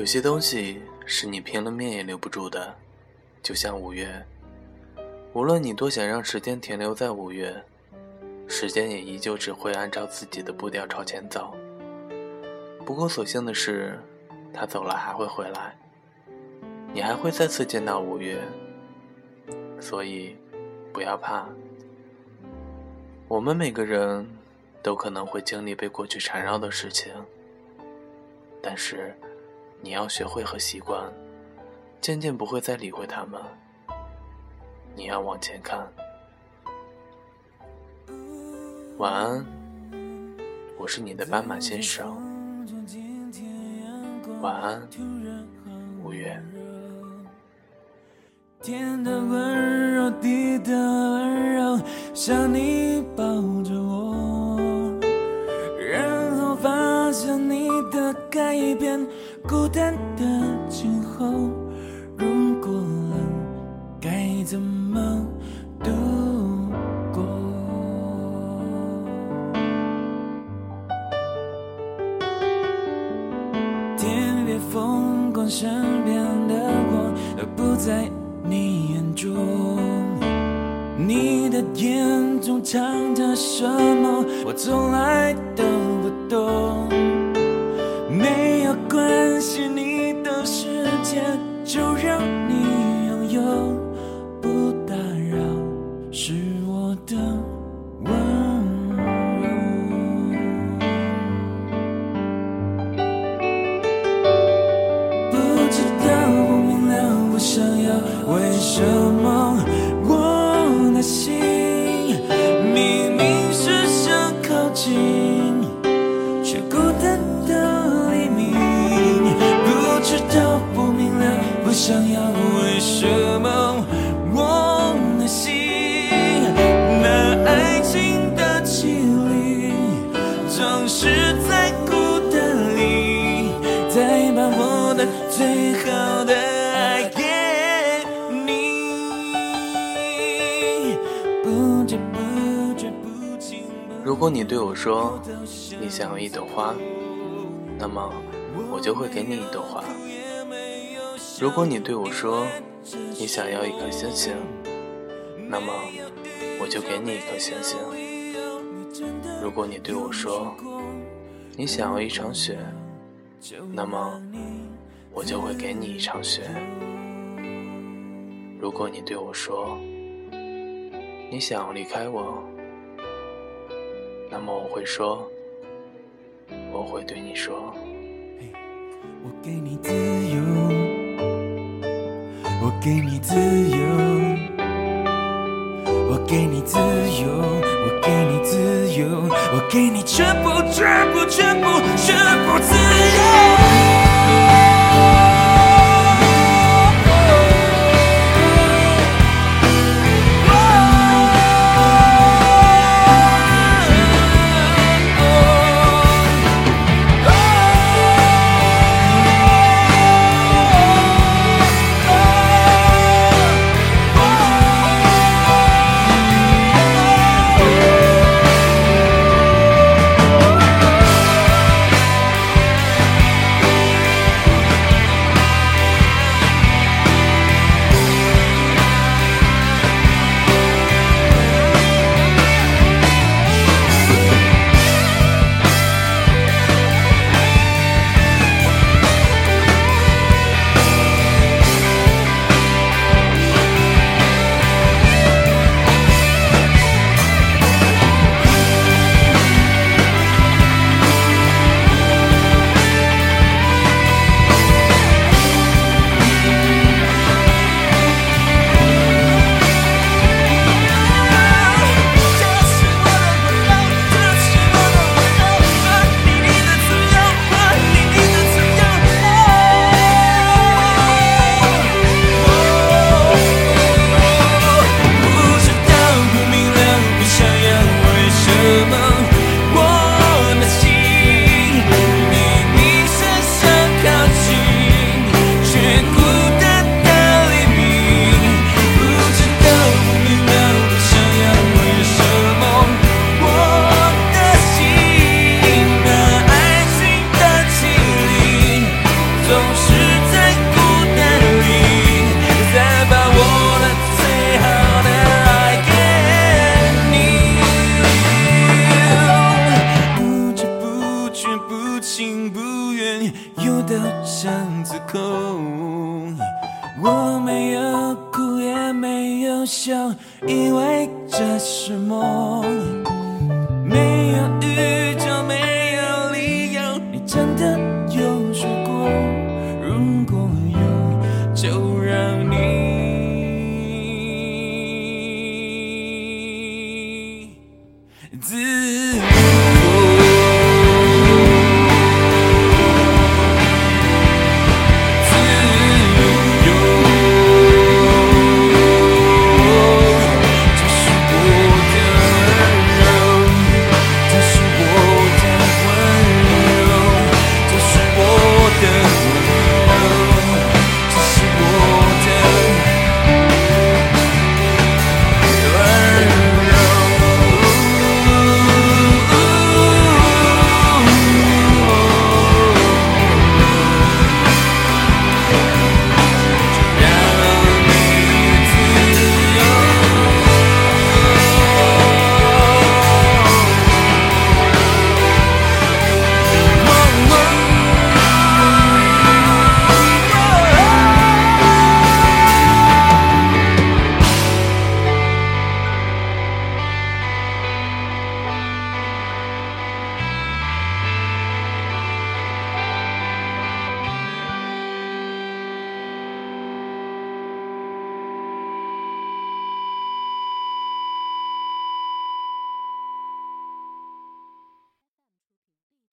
有些东西是你拼了命也留不住的，就像五月。无论你多想让时间停留在五月，时间也依旧只会按照自己的步调朝前走。不过所幸的是，他走了还会回来，你还会再次见到五月。所以，不要怕。我们每个人都可能会经历被过去缠绕的事情，但是。你要学会和习惯，渐渐不会再理会他们。你要往前看。晚安，我是你的斑马先生。晚安，五月。天的温柔，地的温柔，像你抱着我，然后发现你的改变。孤单的今后，如果冷，该怎么度过？天边风光，身边的我都不在你眼中，你的眼中藏着什么？我从来都不懂。没有关如果你对我说你想要一朵花，那么我就会给你一朵花。如果你对我说你想要一颗星星，那么我就给你一颗星星。如果你对我说你想要一场雪，那么我就会给你一场雪。如果你对我说你想要离开我，那么我会说，我会对你说，我给你自由。我给你自由，我给你自由，我给你自由，我给你全部，全部，全部，全部自由。巷子口我没有哭也没有笑